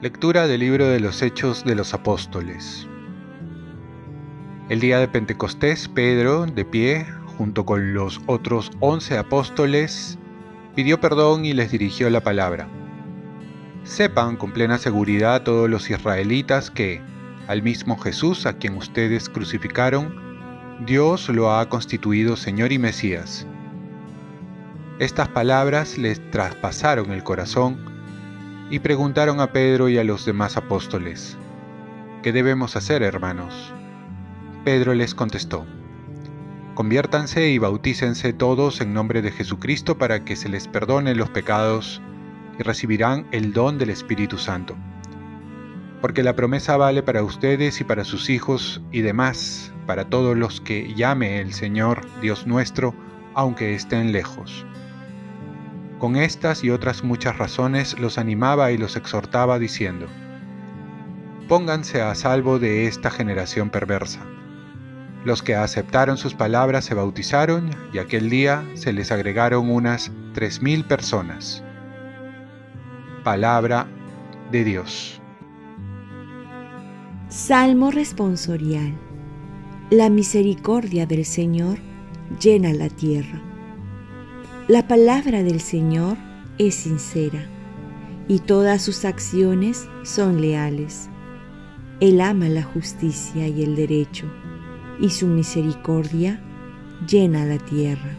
Lectura del libro de los Hechos de los Apóstoles. El día de Pentecostés, Pedro, de pie, junto con los otros once apóstoles, pidió perdón y les dirigió la palabra. Sepan con plena seguridad todos los israelitas que, al mismo Jesús a quien ustedes crucificaron, Dios lo ha constituido Señor y Mesías. Estas palabras les traspasaron el corazón y preguntaron a Pedro y a los demás apóstoles, ¿qué debemos hacer, hermanos? Pedro les contestó, conviértanse y bautícense todos en nombre de Jesucristo para que se les perdone los pecados y recibirán el don del Espíritu Santo. Porque la promesa vale para ustedes y para sus hijos y demás, para todos los que llame el Señor Dios nuestro, aunque estén lejos. Con estas y otras muchas razones los animaba y los exhortaba diciendo, Pónganse a salvo de esta generación perversa. Los que aceptaron sus palabras se bautizaron y aquel día se les agregaron unas tres mil personas. Palabra de Dios. Salmo responsorial. La misericordia del Señor llena la tierra. La palabra del Señor es sincera y todas sus acciones son leales. Él ama la justicia y el derecho y su misericordia llena la tierra.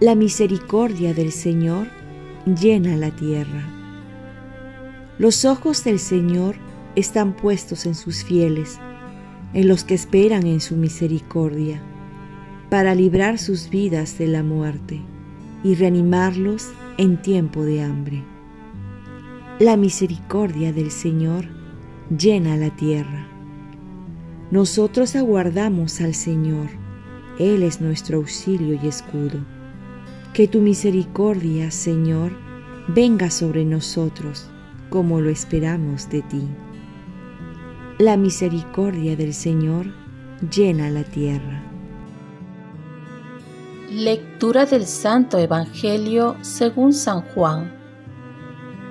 La misericordia del Señor llena la tierra. Los ojos del Señor están puestos en sus fieles, en los que esperan en su misericordia para librar sus vidas de la muerte y reanimarlos en tiempo de hambre. La misericordia del Señor llena la tierra. Nosotros aguardamos al Señor, Él es nuestro auxilio y escudo. Que tu misericordia, Señor, venga sobre nosotros como lo esperamos de ti. La misericordia del Señor llena la tierra. Lectura del Santo Evangelio según San Juan.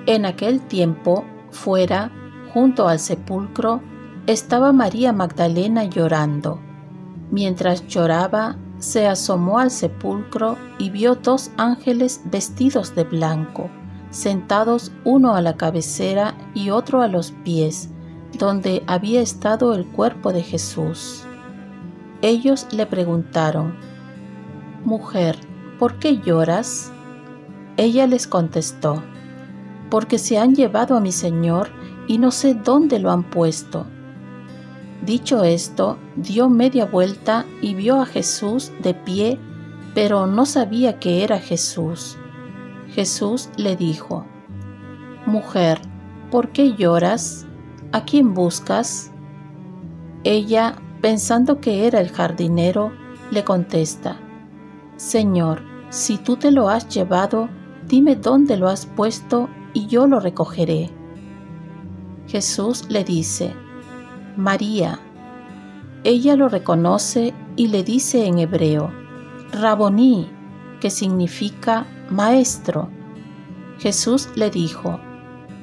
En aquel tiempo, fuera, junto al sepulcro, estaba María Magdalena llorando. Mientras lloraba, se asomó al sepulcro y vio dos ángeles vestidos de blanco, sentados uno a la cabecera y otro a los pies, donde había estado el cuerpo de Jesús. Ellos le preguntaron, Mujer, ¿por qué lloras? Ella les contestó, Porque se han llevado a mi Señor y no sé dónde lo han puesto. Dicho esto, dio media vuelta y vio a Jesús de pie, pero no sabía que era Jesús. Jesús le dijo, Mujer, ¿por qué lloras? ¿A quién buscas? Ella, pensando que era el jardinero, le contesta, Señor, si tú te lo has llevado, dime dónde lo has puesto y yo lo recogeré. Jesús le dice, María. Ella lo reconoce y le dice en hebreo, Raboní, que significa maestro. Jesús le dijo,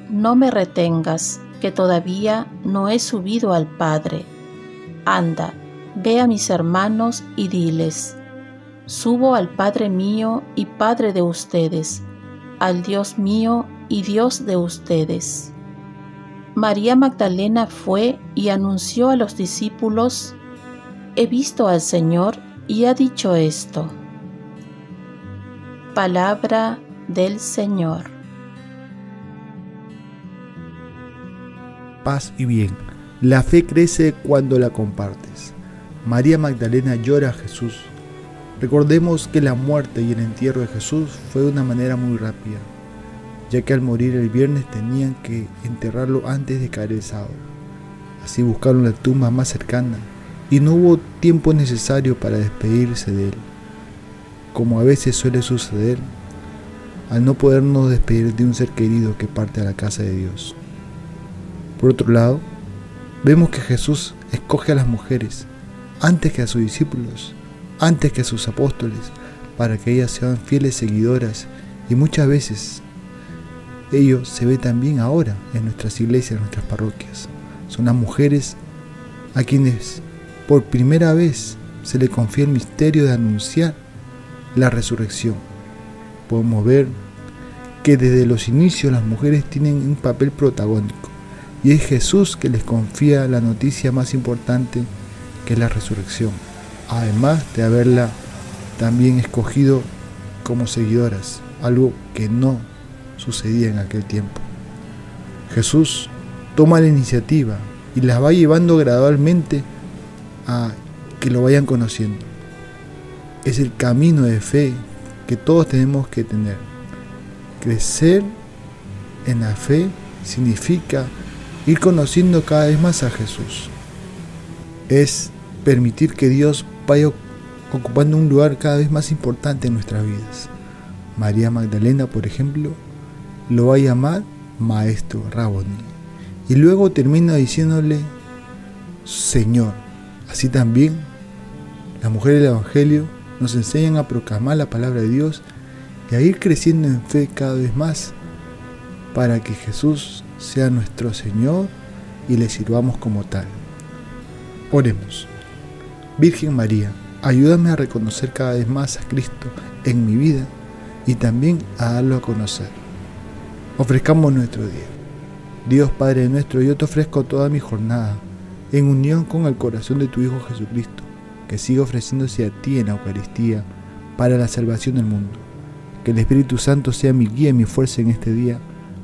No me retengas, que todavía no he subido al Padre. Anda, ve a mis hermanos y diles, Subo al Padre mío y Padre de ustedes, al Dios mío y Dios de ustedes. María Magdalena fue y anunció a los discípulos, He visto al Señor y ha dicho esto. Palabra del Señor. Paz y bien. La fe crece cuando la compartes. María Magdalena llora a Jesús Recordemos que la muerte y el entierro de Jesús fue de una manera muy rápida, ya que al morir el viernes tenían que enterrarlo antes de caer el sábado. Así buscaron la tumba más cercana y no hubo tiempo necesario para despedirse de él. Como a veces suele suceder, al no podernos despedir de un ser querido que parte a la casa de Dios. Por otro lado, vemos que Jesús escoge a las mujeres antes que a sus discípulos, antes que a sus apóstoles, para que ellas sean fieles seguidoras y muchas veces ello se ve también ahora en nuestras iglesias, en nuestras parroquias. Son las mujeres a quienes por primera vez se le confía el misterio de anunciar la resurrección. Podemos ver que desde los inicios las mujeres tienen un papel protagónico y es Jesús que les confía la noticia más importante que es la resurrección, además de haberla también escogido como seguidoras, algo que no sucedía en aquel tiempo. Jesús toma la iniciativa y las va llevando gradualmente a que lo vayan conociendo. Es el camino de fe que todos tenemos que tener. Crecer en la fe significa ir conociendo cada vez más a Jesús. Es permitir que Dios vaya ocupando un lugar cada vez más importante en nuestras vidas. María Magdalena, por ejemplo, lo va a llamar Maestro Raboni. Y luego termina diciéndole Señor. Así también las mujeres del Evangelio nos enseñan a proclamar la palabra de Dios y a ir creciendo en fe cada vez más para que Jesús sea nuestro Señor y le sirvamos como tal. Oremos. Virgen María, ayúdame a reconocer cada vez más a Cristo en mi vida y también a darlo a conocer. Ofrezcamos nuestro día. Dios Padre nuestro, yo te ofrezco toda mi jornada en unión con el corazón de tu Hijo Jesucristo, que siga ofreciéndose a ti en la Eucaristía para la salvación del mundo. Que el Espíritu Santo sea mi guía y mi fuerza en este día